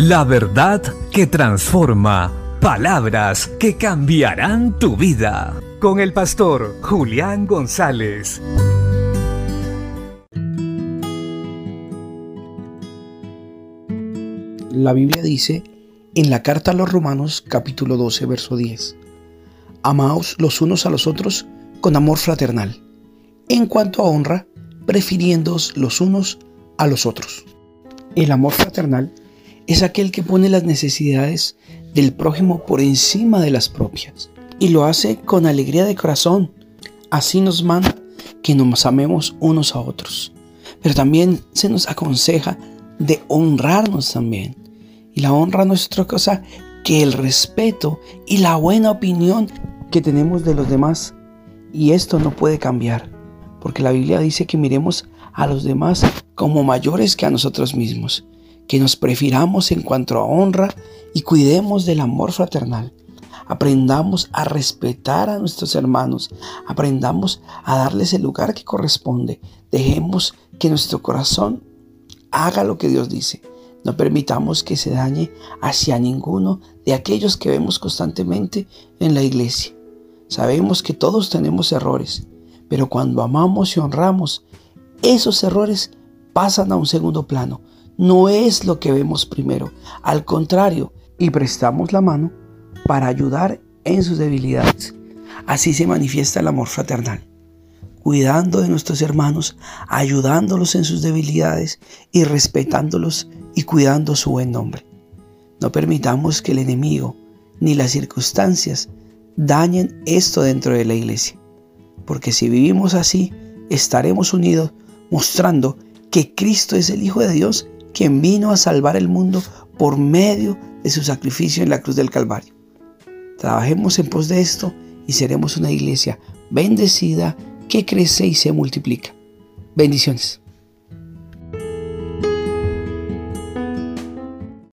La verdad que transforma. Palabras que cambiarán tu vida. Con el pastor Julián González. La Biblia dice en la carta a los Romanos capítulo 12 verso 10, Amaos los unos a los otros con amor fraternal, en cuanto a honra, prefiriéndoos los unos a los otros. El amor fraternal es aquel que pone las necesidades del prójimo por encima de las propias y lo hace con alegría de corazón. Así nos manda que nos amemos unos a otros. Pero también se nos aconseja de honrarnos también. Y la honra no es otra cosa que el respeto y la buena opinión que tenemos de los demás. Y esto no puede cambiar, porque la Biblia dice que miremos a los demás como mayores que a nosotros mismos, que nos prefiramos en cuanto a honra y cuidemos del amor fraternal. Aprendamos a respetar a nuestros hermanos, aprendamos a darles el lugar que corresponde. Dejemos que nuestro corazón haga lo que Dios dice. No permitamos que se dañe hacia ninguno de aquellos que vemos constantemente en la iglesia. Sabemos que todos tenemos errores, pero cuando amamos y honramos, esos errores pasan a un segundo plano. No es lo que vemos primero. Al contrario, y prestamos la mano para ayudar en sus debilidades. Así se manifiesta el amor fraternal, cuidando de nuestros hermanos, ayudándolos en sus debilidades y respetándolos y cuidando su buen nombre. No permitamos que el enemigo ni las circunstancias dañen esto dentro de la iglesia, porque si vivimos así, estaremos unidos mostrando que Cristo es el Hijo de Dios quien vino a salvar el mundo por medio de su sacrificio en la cruz del Calvario. Trabajemos en pos de esto y seremos una iglesia bendecida que crece y se multiplica. Bendiciones.